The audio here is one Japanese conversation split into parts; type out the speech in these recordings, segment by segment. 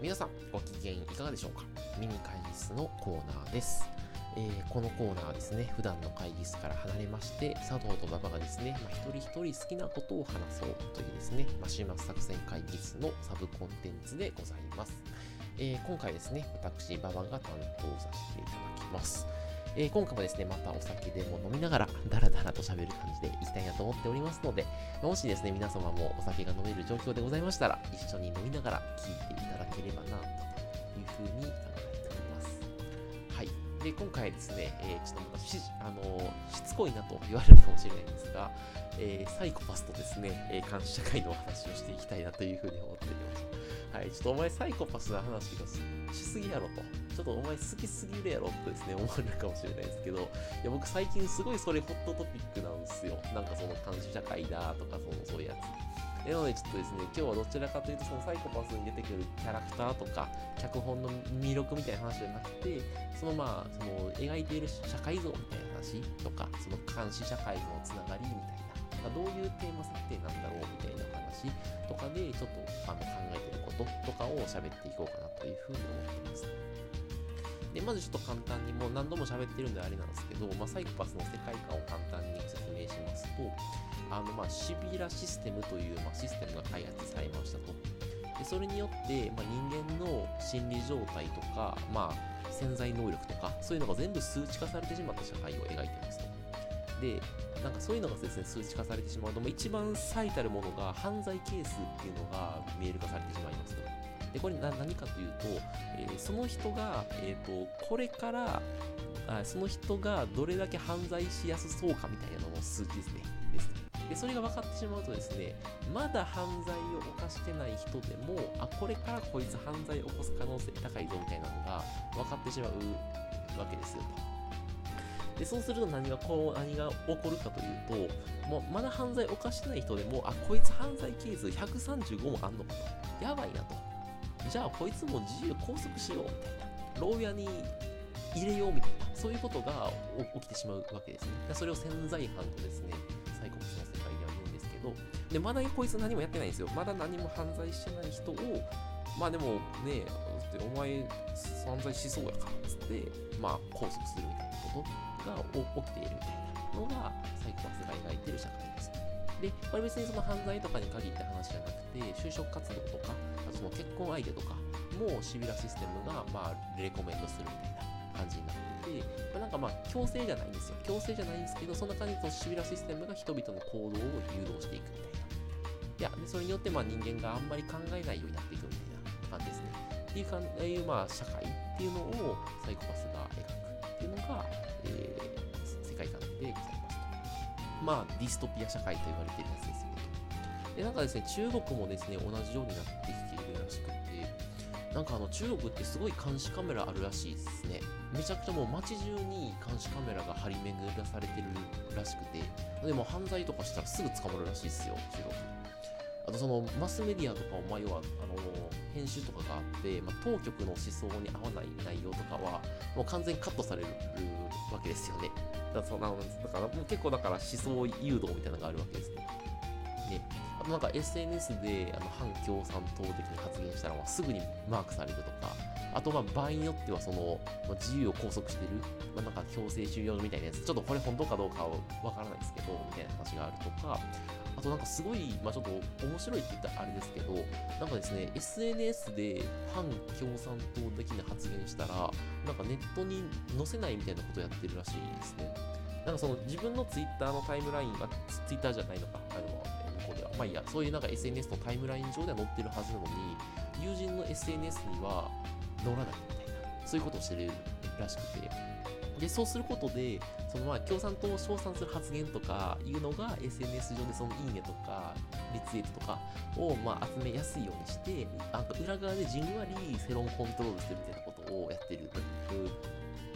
皆さんご機嫌いかがでしょうか？ミニ会議室のコーナーです。えー、このコーナーはですね、普段の会議室から離れまして、佐藤と馬場がですね、まあ、一人一人好きなことを話そうというですね、まあ、週末作戦会議室のサブコンテンツでございます。えー、今回ですね、私、馬場が担当させていただきます。えー、今回もですね、またお酒でも飲みながら、ダラダラと喋る感じでいきたいなと思っておりますので、もしですね、皆様もお酒が飲める状況でございましたら、一緒に飲みながら聞いていただければな、というふうに考えております。はい。で、今回ですね、えー、ちょっとまたし、あのー、しつこいなと言われるかもしれないんですが、えー、サイコパスとですね、え監視社会のお話をしていきたいなというふうに思っております。はい、ちょっとお前サイコパスな話がしすぎやろと。ちょっとお前好きすぎるやろってですね、思われるかもしれないですけど、いや僕最近すごいそれホットトピックなんですよ。なんかその監視社会だとか、そのそういうやつ。なのでちょっとですね、今日はどちらかというとそのサイコパスに出てくるキャラクターとか、脚本の魅力みたいな話じゃなくて、そのまあ、その描いている社会像みたいな話とか、その監視社会のつながりみたいな、まあ、どういうテーマ設定なんだろうみたいな話とかで、ちょっとあの考えてることとかを喋っていこうかなというふうに思っています。で、まずちょっと簡単にもう何度も喋ってるんであれなんですけど、まあ、サイコパスの世界観を簡単に説明しますと、あのまあシビラシステムという、まあ、システムが開発されましたと。でそれによって、まあ、人間の心理状態とか、まあ、潜在能力とか、そういうのが全部数値化されてしまった社会を描いてますと。で、なんかそういうのがですね、数値化されてしまうと、一番最たるものが犯罪係数っていうのが見える化されてしまいますと。で、これ何かというと、えー、その人が、え、ー、と、これからあ、その人がどれだけ犯罪しやすそうかみたいなのの数値ですね。ですで、それが分かってしまうとですね、まだ犯罪を犯してない人でも、あ、これからこいつ犯罪を起こす可能性高いぞみたいなのが分かってしまうわけですよと。でそうすると何がこう何が起こるかというともうまだ犯罪を犯してない人でもあこいつ犯罪係数135もあんのかとやばいなとじゃあこいつも自由拘束しようみたいな牢屋に入れようみたいなそういうことが起きてしまうわけですねそれを潜在犯とですねサイコパスの世界では言うんですけどでまだこいつ何もやってないんですよまだ何も犯罪してない人をまあでもねお前犯罪しそうやからっつってまあ拘束するみたいなことが起きているみたいなのがサイコパスが描いてる社会です。で、これ別にその犯罪とかに限った話じゃなくて、就職活動とか、その結婚相手とかもシビラシステムが、まあ、レコメンドするみたいな感じになっていて、まあ、なんかまあ、強制じゃないんですよ。強制じゃないんですけど、そんな感じでシビラシステムが人々の行動を誘導していくみたいな。いや、でそれによってまあ人間があんまり考えないようになっていくみたいな感じですね。っていうか、いうまあ社会っていうのをサイコパスが描くっていうのが、えー、世界観でございますと。まあ、ディストピア社会と言われているやつですよね。で、なんかですね、中国もですね、同じようになってき、なんかあの中国ってすごい監視カメラあるらしいですね。めちゃくちゃもう街中に監視カメラが張り巡らされてるらしくて、でも犯罪とかしたらすぐ捕まるらしいですよ、中国。あとそのマスメディアとかを、まあ、要はあの編集とかがあって、まあ、当局の思想に合わない内容とかはもう完全にカットされるわけですよね。だからそのだからもう結構だから思想誘導みたいなのがあるわけですね。ねあとなんか SNS であの反共産党的に発言したら、まあ、すぐにマークされるとか、あとまあ場合によってはその、まあ、自由を拘束してる、まあ、なんか強制収容みたいなやつ、ちょっとこれ本当かどうかはわからないですけど、みたいな話があるとか、あとなんかすごい、まあ、ちょっと面白いって言ったらあれですけど、なんかですね、SNS で反共産党的な発言したら、なんかネットに載せないみたいなことをやってるらしいですね。なんかその自分の Twitter のタイムラインが Twitter じゃないのか、あの、まあいいや、そういうなんか SNS のタイムライン上では載ってるはずなのに、友人の SNS には載らないみたいな、そういうことをしてるらしくて、で、そうすることで、そのまあ共産党を称賛する発言とかいうのが SNS 上でそのいいねとかリツイートとかをま集めやすいようにして、あと裏側でじんわり世論コントロールするみたいなことをやってる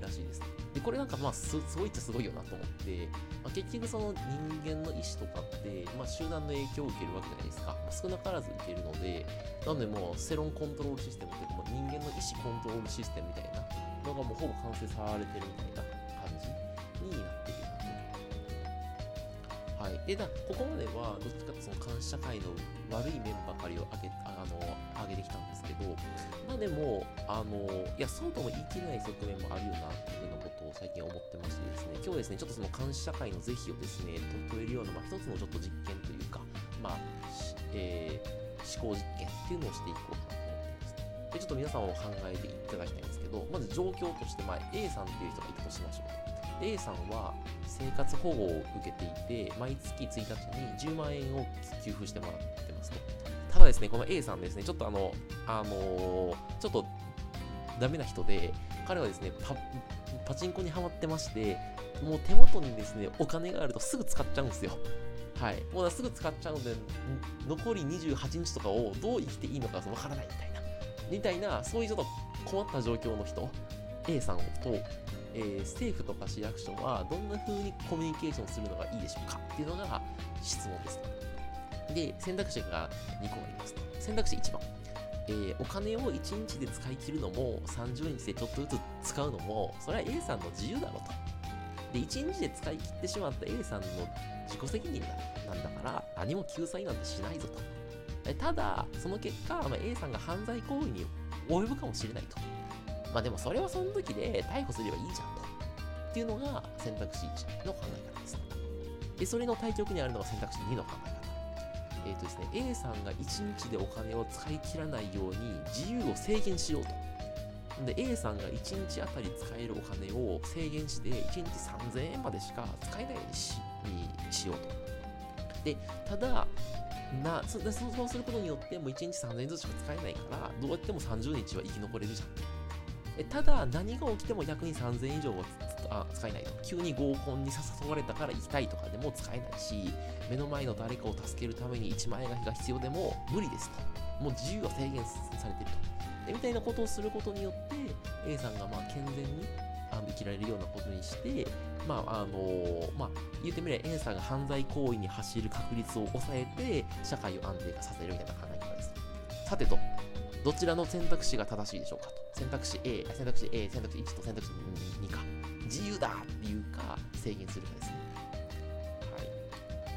らしいです。で、これなんかまあすすごいっちゃすごいよなと思って、まあ、結局その人間の意思とかって、まあ、集団の影響を受けるわけじゃないですか。まあ、少なからず受けるので、なのでもう世論コントロールシステムっていうか、まあ、人間の意思コントロールシステムみたいなのがもうほぼ完成されてるみたいな感じになっているなと。はい。でだここまではどっちかというとその監視社会の悪い面ばかりを挙げあの挙げてきたんですけどまあでもあのいやそうとも言い切れない側面もあるよなっていうようなことを最近思ってましてですね今日ですねちょっとその監視社会の是非をですね問えるような、まあ、一つのちょっと実験というかまあ、えー、思考実験っていうのをしていこうかなと思っていますでちょっと皆さんも考えていただきたいんですけどまず状況として、まあ、A さんっていう人がいたとしましょうと A さんは生活保護を受けていて、毎月1日に10万円を給付してもらってますと。ただですね、この A さんですね、ちょっとあの、あのー、ちょっとダメな人で、彼はですね、パパチンコにはまってまして、もう手元にですね、お金があるとすぐ使っちゃうんですよ。はい。もうすぐ使っちゃうので、残り28日とかをどう生きていいのかわからないみたいな。みたいな、そういうちょっと困った状況の人、A さんとえー、政府とか市役所はどんな風にコミュニケーションするのがいいでしょうか？っていうのが質問ですで、選択肢が2個ありますと。選択肢1番。えー、お金を1日で使い切るのも30日でちょっとずつ使うのもそれは A さんの自由だろうと。で、1日で使い切ってしまった A さんの自己責任なんだから何も救済なんてしないぞと。ただ、その結果、まあ、A さんが犯罪行為に及ぶかもしれないと。まあでもそれはその時で逮捕すればいいじゃんと。っていうのが選択肢1の考え方です。で、それの対極にあるのが選択肢2の考え方。え、ー、とですね、A さんが1日でお金を使い切らないように自由を制限しようと。で、A さんが1日あたり使えるお金を制限して、1日3000円までしか使えないようにしにしようと。で、ただ、なそそうすることによって、もう1日3000円ずつしか使えないから、どうやっても30日は生き残れるじゃん。ただ、何が起きても逆に3000円以上は使えないと。急に合コンに誘われたから行きたいとかでも使えないし、目の前の誰かを助けるために1万円が必要でも無理ですと。もう自由が制限されてると。でみたいなことをすることによって、A さんがまあ健全にあの生きられるようなことにして、まああのまあ、言ってみれば A さんが犯罪行為に走る確率を抑えて、社会を安定化させるみたいな考え方です。さてと、どちらの選択肢が正しいでしょうかと。選択肢 A、選択肢 A、選択肢1と選択肢2か。自由だっていうか、制限するかですね。は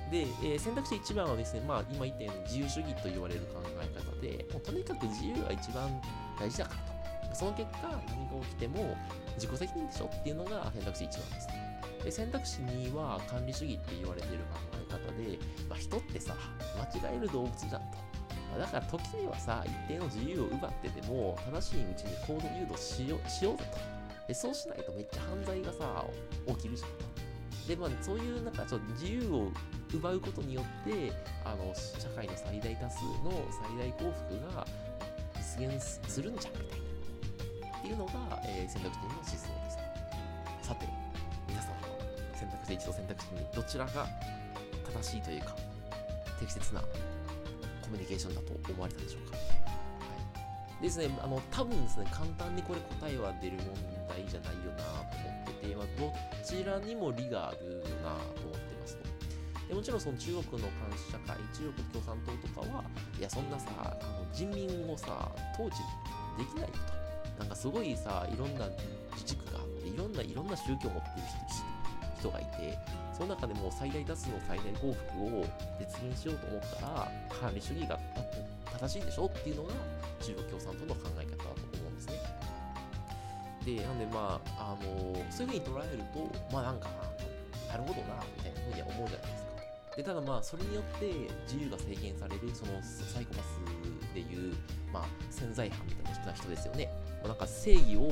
い。で、えー、選択肢1番はですね、まあ今言ったように自由主義と言われる考え方で、もうとにかく自由が一番大事だからと。その結果、何が起きても自己責任でしょっていうのが選択肢1番ですね。で選択肢2は管理主義って言われている考え方で、まあ、人ってさ、間違える動物じゃんと。だから時にはさ、一定の自由を奪ってでも、正しいうちに行動誘導しよしようぜと。で、そうしないとめっちゃ犯罪がさ、起きるじゃん。で、まあ、そういうなんかちょっと自由を奪うことによって、あの、社会の最大多数の最大幸福が実現するんじゃんみたいな。っていうのが、えー、選択肢の思想です。さて、皆様は選択肢1と選択肢2、どちらが正しいというか、適切なコミュニケーションだと思われたでしょうか。はい、ですね、あの、多分ですね、簡単にこれ答えは出る題じゃないよなと思ってて、まあ、どちらにも理があるなと思ってますと。でもちろんその中国の監視社会、中国共産党とかは、いや、そんなさ、あの人民をさ、統治できないよと。なんかすごいさ、いろんな自治区があって、いろんな、いろんな宗教を持ってる人がいて、その中でも最大多数の最大幸福を実現しようと思ったら、管理主義が正しいでしょっていうのが中国共産党の考え方。で、なんでまあ、あのそういうふうに捉えると、まあなんかな、なるほどな、みたいなふうには思うじゃないですか。で、ただまあ、それによって自由が制限される、そのサイコパスでいう、まあ、潜在犯みたいな人ですよね。まあ、なんか正義を、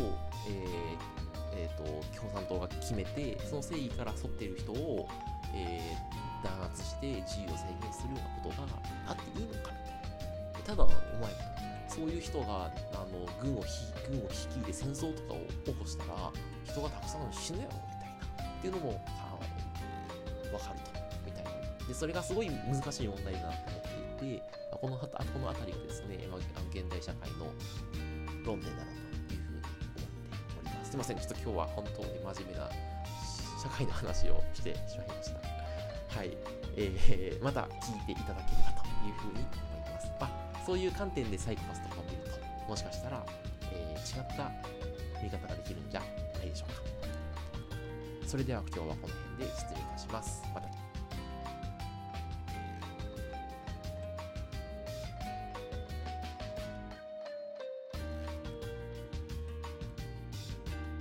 えーえーと、共産党が決めてその正義から沿っている人を、えー、弾圧して自由を制限するようなことがあっていいのかただお前そういう人があの軍を軍を率いて戦争とかを起こしたら人がたくさん死ぬやろみたいなっていうのも分かるとみたいなでそれがすごい難しい問題だなと思っていてこのこの辺りがですね、まあ、現代社会の論点だなというふうに思っておりますいません、ちょっと今日は本当に真面目な社会の話をしてしまいました。はい。えー、また聞いていただければというふうに思います。そういう観点でサイコパスとかを見ると、もしかしたら、えー、違った見方ができるんじゃないでしょうか。それでは今日はこの辺で失礼いたします。また